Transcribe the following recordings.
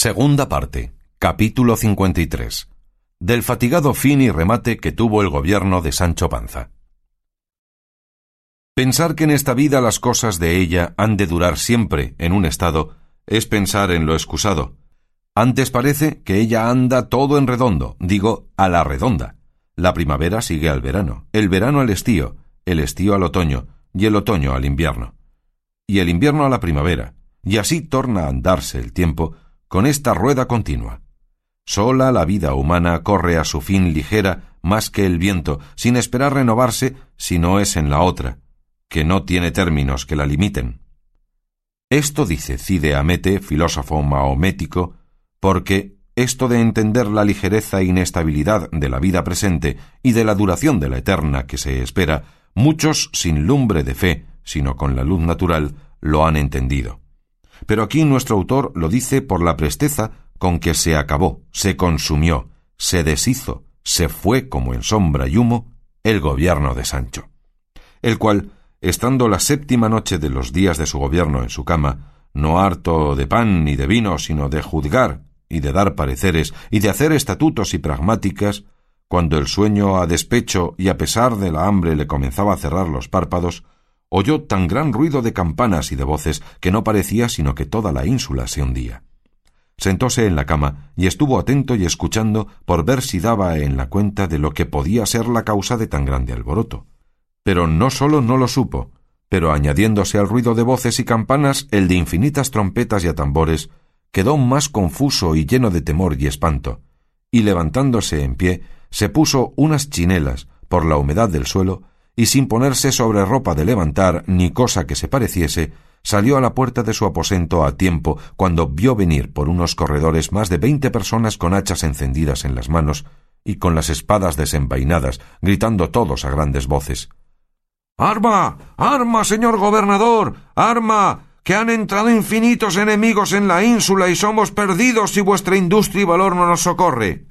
Segunda parte. Capítulo 53. Del fatigado fin y remate que tuvo el gobierno de Sancho Panza. Pensar que en esta vida las cosas de ella han de durar siempre en un estado es pensar en lo excusado. Antes parece que ella anda todo en redondo, digo, a la redonda. La primavera sigue al verano, el verano al estío, el estío al otoño, y el otoño al invierno. Y el invierno a la primavera, y así torna a andarse el tiempo con esta rueda continua. Sola la vida humana corre a su fin ligera más que el viento, sin esperar renovarse si no es en la otra, que no tiene términos que la limiten. Esto dice Cide Amete, filósofo mahomético, porque esto de entender la ligereza e inestabilidad de la vida presente y de la duración de la eterna que se espera, muchos sin lumbre de fe, sino con la luz natural, lo han entendido. Pero aquí nuestro autor lo dice por la presteza con que se acabó, se consumió, se deshizo, se fue como en sombra y humo el gobierno de Sancho, el cual, estando la séptima noche de los días de su gobierno en su cama, no harto de pan ni de vino, sino de juzgar y de dar pareceres y de hacer estatutos y pragmáticas, cuando el sueño a despecho y a pesar de la hambre le comenzaba a cerrar los párpados, oyó tan gran ruido de campanas y de voces que no parecía sino que toda la ínsula se hundía. Sentóse en la cama y estuvo atento y escuchando por ver si daba en la cuenta de lo que podía ser la causa de tan grande alboroto. Pero no sólo no lo supo, pero añadiéndose al ruido de voces y campanas el de infinitas trompetas y atambores, quedó más confuso y lleno de temor y espanto, y levantándose en pie, se puso unas chinelas por la humedad del suelo y sin ponerse sobre ropa de levantar ni cosa que se pareciese, salió a la puerta de su aposento a tiempo cuando vio venir por unos corredores más de veinte personas con hachas encendidas en las manos y con las espadas desenvainadas, gritando todos a grandes voces. Arma. arma, señor gobernador. arma. que han entrado infinitos enemigos en la ínsula y somos perdidos si vuestra industria y valor no nos socorre.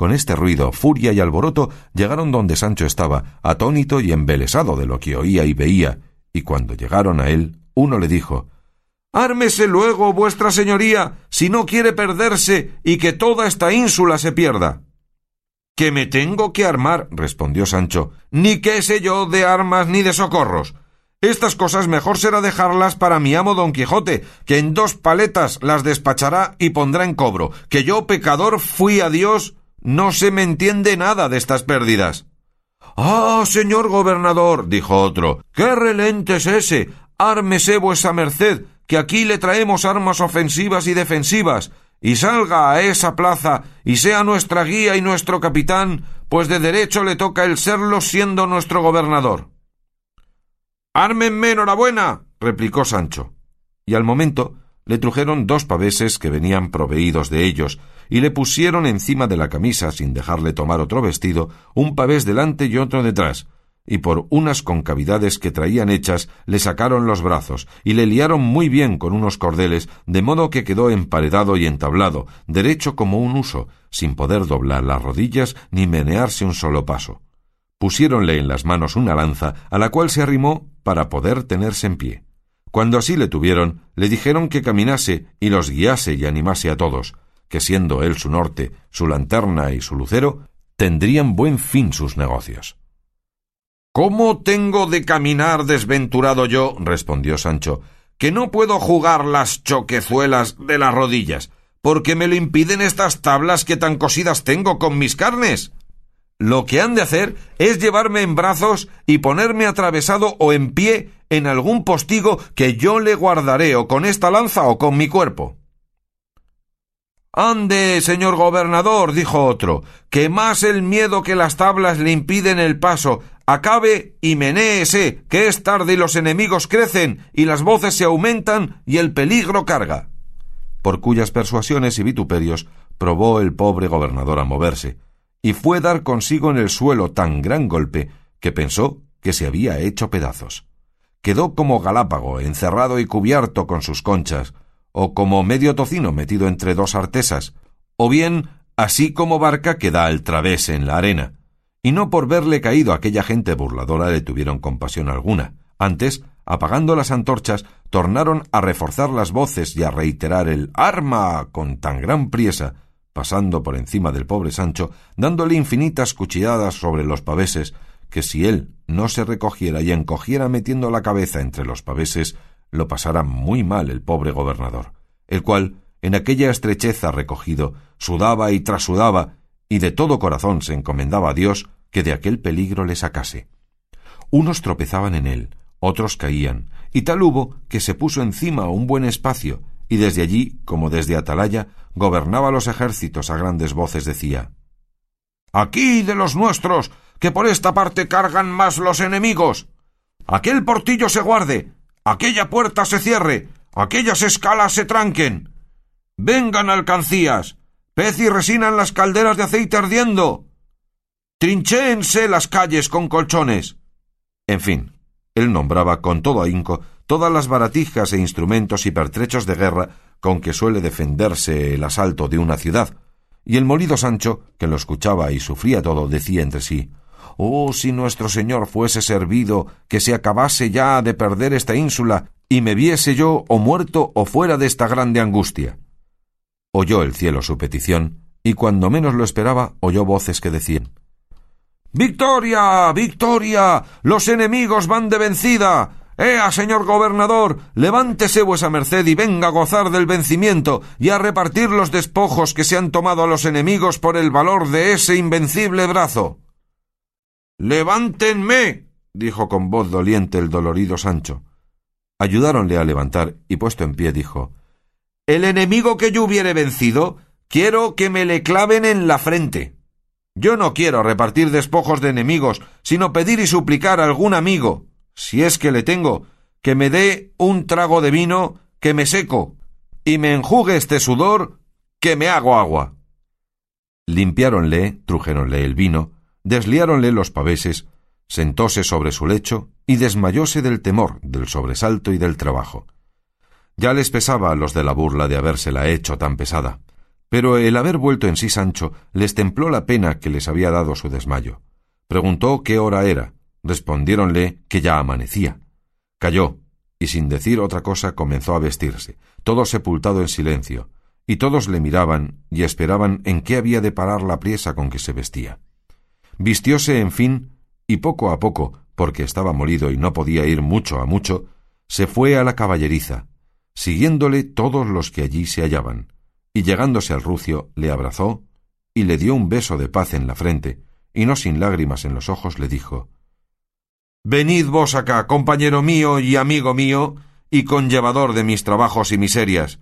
Con este ruido, furia y alboroto llegaron donde Sancho estaba, atónito y embelesado de lo que oía y veía, y cuando llegaron a él, uno le dijo Ármese luego, vuestra señoría, si no quiere perderse y que toda esta ínsula se pierda. Que me tengo que armar, respondió Sancho, ni qué sé yo de armas ni de socorros. Estas cosas mejor será dejarlas para mi amo don Quijote, que en dos paletas las despachará y pondrá en cobro, que yo, pecador, fui a Dios no se me entiende nada de estas pérdidas. Ah, señor gobernador, dijo otro, qué relente es ese. Ármese vuesa merced, que aquí le traemos armas ofensivas y defensivas, y salga a esa plaza y sea nuestra guía y nuestro capitán, pues de derecho le toca el serlo siendo nuestro gobernador. Ármenme enhorabuena, replicó Sancho. Y al momento le trujeron dos paveses que venían proveídos de ellos, y le pusieron encima de la camisa, sin dejarle tomar otro vestido, un pavés delante y otro detrás, y por unas concavidades que traían hechas le sacaron los brazos, y le liaron muy bien con unos cordeles, de modo que quedó emparedado y entablado, derecho como un uso, sin poder doblar las rodillas ni menearse un solo paso. Pusiéronle en las manos una lanza, a la cual se arrimó para poder tenerse en pie. Cuando así le tuvieron, le dijeron que caminase y los guiase y animase a todos, que siendo él su norte, su lanterna y su lucero, tendrían buen fin sus negocios. ¿Cómo tengo de caminar desventurado yo? respondió Sancho, que no puedo jugar las choquezuelas de las rodillas, porque me lo impiden estas tablas que tan cosidas tengo con mis carnes. Lo que han de hacer es llevarme en brazos y ponerme atravesado o en pie en algún postigo que yo le guardaré o con esta lanza o con mi cuerpo. Ande, señor gobernador, dijo otro, que más el miedo que las tablas le impiden el paso, acabe y menéese, que es tarde y los enemigos crecen, y las voces se aumentan y el peligro carga. Por cuyas persuasiones y vituperios probó el pobre gobernador a moverse, y fue dar consigo en el suelo tan gran golpe que pensó que se había hecho pedazos. Quedó como galápago, encerrado y cubierto con sus conchas, o como medio tocino metido entre dos artesas, o bien así como barca que da al través en la arena. Y no por verle caído aquella gente burladora le tuvieron compasión alguna, antes apagando las antorchas, tornaron a reforzar las voces y a reiterar el arma con tan gran priesa, pasando por encima del pobre Sancho, dándole infinitas cuchilladas sobre los paveses, que si él no se recogiera y encogiera metiendo la cabeza entre los paveses, lo pasara muy mal el pobre gobernador, el cual, en aquella estrecheza recogido, sudaba y trasudaba, y de todo corazón se encomendaba a Dios que de aquel peligro le sacase. Unos tropezaban en él, otros caían, y tal hubo que se puso encima un buen espacio, y desde allí, como desde Atalaya, gobernaba los ejércitos a grandes voces decía Aquí de los nuestros, que por esta parte cargan más los enemigos. Aquel portillo se guarde, aquella puerta se cierre, aquellas escalas se tranquen. Vengan alcancías, pez y resina en las calderas de aceite ardiendo. Trinchéense las calles con colchones. En fin, él nombraba con todo ahínco todas las baratijas e instrumentos y pertrechos de guerra con que suele defenderse el asalto de una ciudad, y el molido Sancho, que lo escuchaba y sufría todo, decía entre sí Oh, si nuestro señor fuese servido, que se acabase ya de perder esta ínsula, y me viese yo o muerto o fuera de esta grande angustia. Oyó el cielo su petición, y cuando menos lo esperaba, oyó voces que decían Victoria. Victoria. Los enemigos van de vencida. Ea, señor gobernador, levántese vuesa merced y venga a gozar del vencimiento y a repartir los despojos que se han tomado a los enemigos por el valor de ese invencible brazo. Levántenme. dijo con voz doliente el dolorido Sancho. Ayudáronle a levantar y puesto en pie dijo El enemigo que yo hubiere vencido, quiero que me le claven en la frente. Yo no quiero repartir despojos de enemigos, sino pedir y suplicar a algún amigo, si es que le tengo, que me dé un trago de vino que me seco, y me enjugue este sudor que me hago agua. Limpiáronle, trujéronle el vino, desliáronle los paveses, sentóse sobre su lecho y desmayóse del temor, del sobresalto y del trabajo. Ya les pesaba a los de la burla de habérsela hecho tan pesada, pero el haber vuelto en sí Sancho les templó la pena que les había dado su desmayo. Preguntó qué hora era, Respondiéronle que ya amanecía. Calló, y sin decir otra cosa comenzó a vestirse, todo sepultado en silencio, y todos le miraban y esperaban en qué había de parar la priesa con que se vestía. Vistióse, en fin, y poco a poco, porque estaba molido y no podía ir mucho a mucho, se fue a la caballeriza, siguiéndole todos los que allí se hallaban, y llegándose al rucio le abrazó y le dio un beso de paz en la frente, y no sin lágrimas en los ojos le dijo Venid vos acá, compañero mío y amigo mío, y conllevador de mis trabajos y miserias.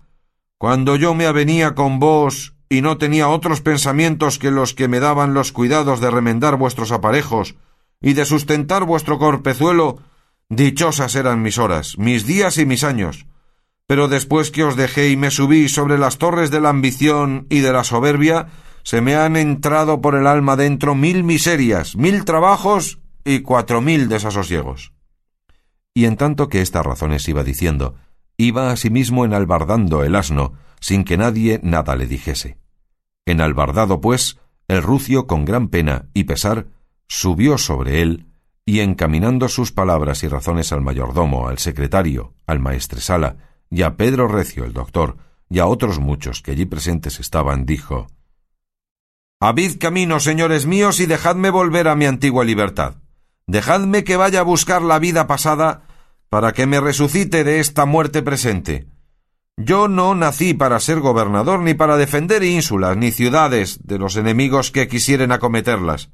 Cuando yo me avenía con vos y no tenía otros pensamientos que los que me daban los cuidados de remendar vuestros aparejos y de sustentar vuestro corpezuelo, dichosas eran mis horas, mis días y mis años. Pero después que os dejé y me subí sobre las torres de la ambición y de la soberbia, se me han entrado por el alma dentro mil miserias, mil trabajos y cuatro mil desasosiegos. Y en tanto que estas razones iba diciendo, iba asimismo enalbardando el asno, sin que nadie nada le dijese. Enalbardado, pues, el rucio con gran pena y pesar subió sobre él, y encaminando sus palabras y razones al mayordomo, al secretario, al maestresala, y a Pedro Recio, el doctor, y a otros muchos que allí presentes estaban, dijo Habid camino, señores míos, y dejadme volver a mi antigua libertad. Dejadme que vaya a buscar la vida pasada para que me resucite de esta muerte presente. Yo no nací para ser gobernador ni para defender ínsulas ni ciudades de los enemigos que quisieren acometerlas.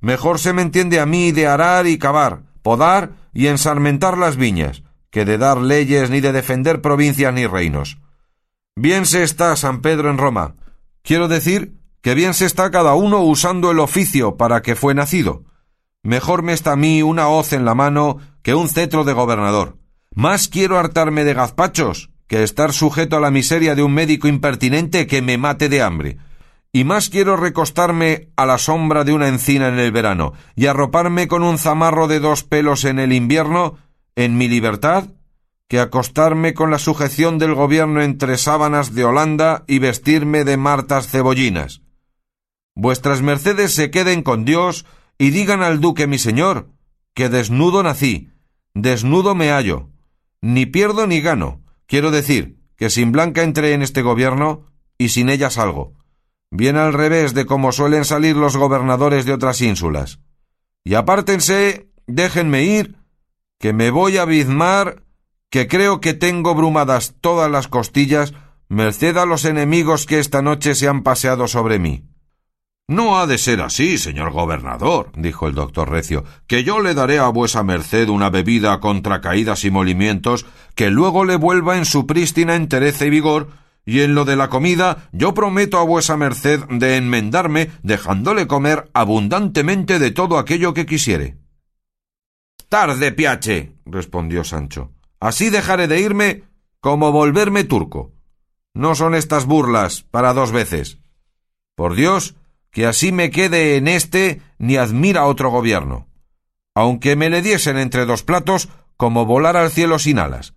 Mejor se me entiende a mí de arar y cavar, podar y ensarmentar las viñas, que de dar leyes ni de defender provincias ni reinos. Bien se está San Pedro en Roma. Quiero decir que bien se está cada uno usando el oficio para que fue nacido. Mejor me está a mí una hoz en la mano que un cetro de gobernador. Más quiero hartarme de gazpachos que estar sujeto a la miseria de un médico impertinente que me mate de hambre. Y más quiero recostarme a la sombra de una encina en el verano y arroparme con un zamarro de dos pelos en el invierno, en mi libertad, que acostarme con la sujeción del gobierno entre sábanas de Holanda y vestirme de martas cebollinas. Vuestras mercedes se queden con Dios y digan al duque mi señor, que desnudo nací, desnudo me hallo. Ni pierdo ni gano. Quiero decir, que sin Blanca entré en este gobierno y sin ella salgo. Bien al revés de como suelen salir los gobernadores de otras ínsulas. Y apártense, déjenme ir, que me voy a bizmar, que creo que tengo brumadas todas las costillas, merced a los enemigos que esta noche se han paseado sobre mí. No ha de ser así, señor gobernador, dijo el doctor Recio, que yo le daré a vuesa merced una bebida contra caídas y molimientos que luego le vuelva en su prístina entereza y vigor, y en lo de la comida yo prometo a vuesa merced de enmendarme dejándole comer abundantemente de todo aquello que quisiere. Tarde, piache, respondió Sancho. Así dejaré de irme como volverme turco. No son estas burlas para dos veces. Por Dios, que así me quede en este ni admira otro gobierno, aunque me le diesen entre dos platos como volar al cielo sin alas.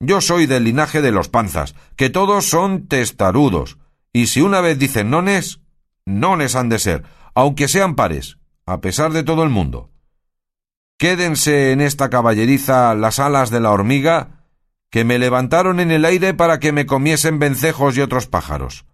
Yo soy del linaje de los panzas, que todos son testarudos, y si una vez dicen nones, nones han de ser, aunque sean pares, a pesar de todo el mundo. Quédense en esta caballeriza las alas de la hormiga, que me levantaron en el aire para que me comiesen vencejos y otros pájaros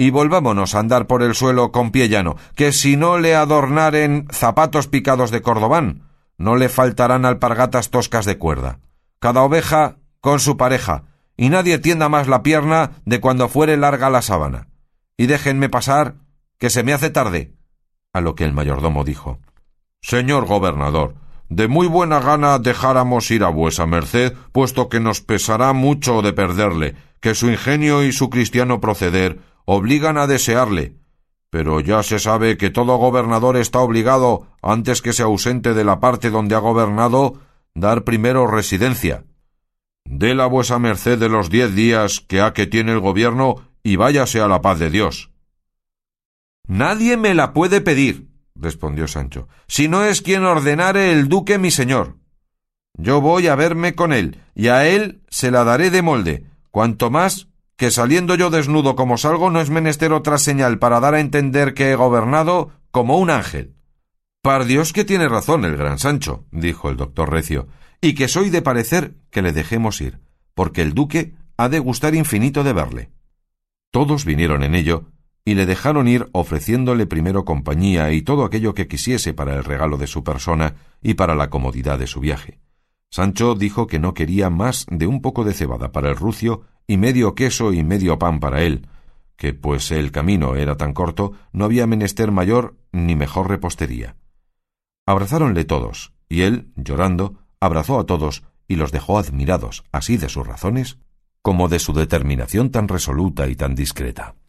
y volvámonos a andar por el suelo con pie llano, que si no le adornaren zapatos picados de cordobán, no le faltarán alpargatas toscas de cuerda. Cada oveja con su pareja, y nadie tienda más la pierna de cuando fuere larga la sábana. Y déjenme pasar, que se me hace tarde. A lo que el mayordomo dijo Señor gobernador, de muy buena gana dejáramos ir a vuesa merced, puesto que nos pesará mucho de perderle, que su ingenio y su cristiano proceder obligan a desearle. Pero ya se sabe que todo gobernador está obligado, antes que se ausente de la parte donde ha gobernado, dar primero residencia. Dé la vuesa merced de los diez días que ha que tiene el gobierno y váyase a la paz de Dios. Nadie me la puede pedir, respondió Sancho, si no es quien ordenare el duque mi señor. Yo voy a verme con él, y a él se la daré de molde, cuanto más que saliendo yo desnudo como salgo no es menester otra señal para dar a entender que he gobernado como un ángel. Par Dios que tiene razón el gran Sancho, dijo el doctor Recio, y que soy de parecer que le dejemos ir, porque el duque ha de gustar infinito de verle. Todos vinieron en ello, y le dejaron ir ofreciéndole primero compañía y todo aquello que quisiese para el regalo de su persona y para la comodidad de su viaje. Sancho dijo que no quería más de un poco de cebada para el rucio y medio queso y medio pan para él, que pues el camino era tan corto, no había menester mayor ni mejor repostería. Abrazáronle todos, y él, llorando, abrazó a todos y los dejó admirados, así de sus razones como de su determinación tan resoluta y tan discreta.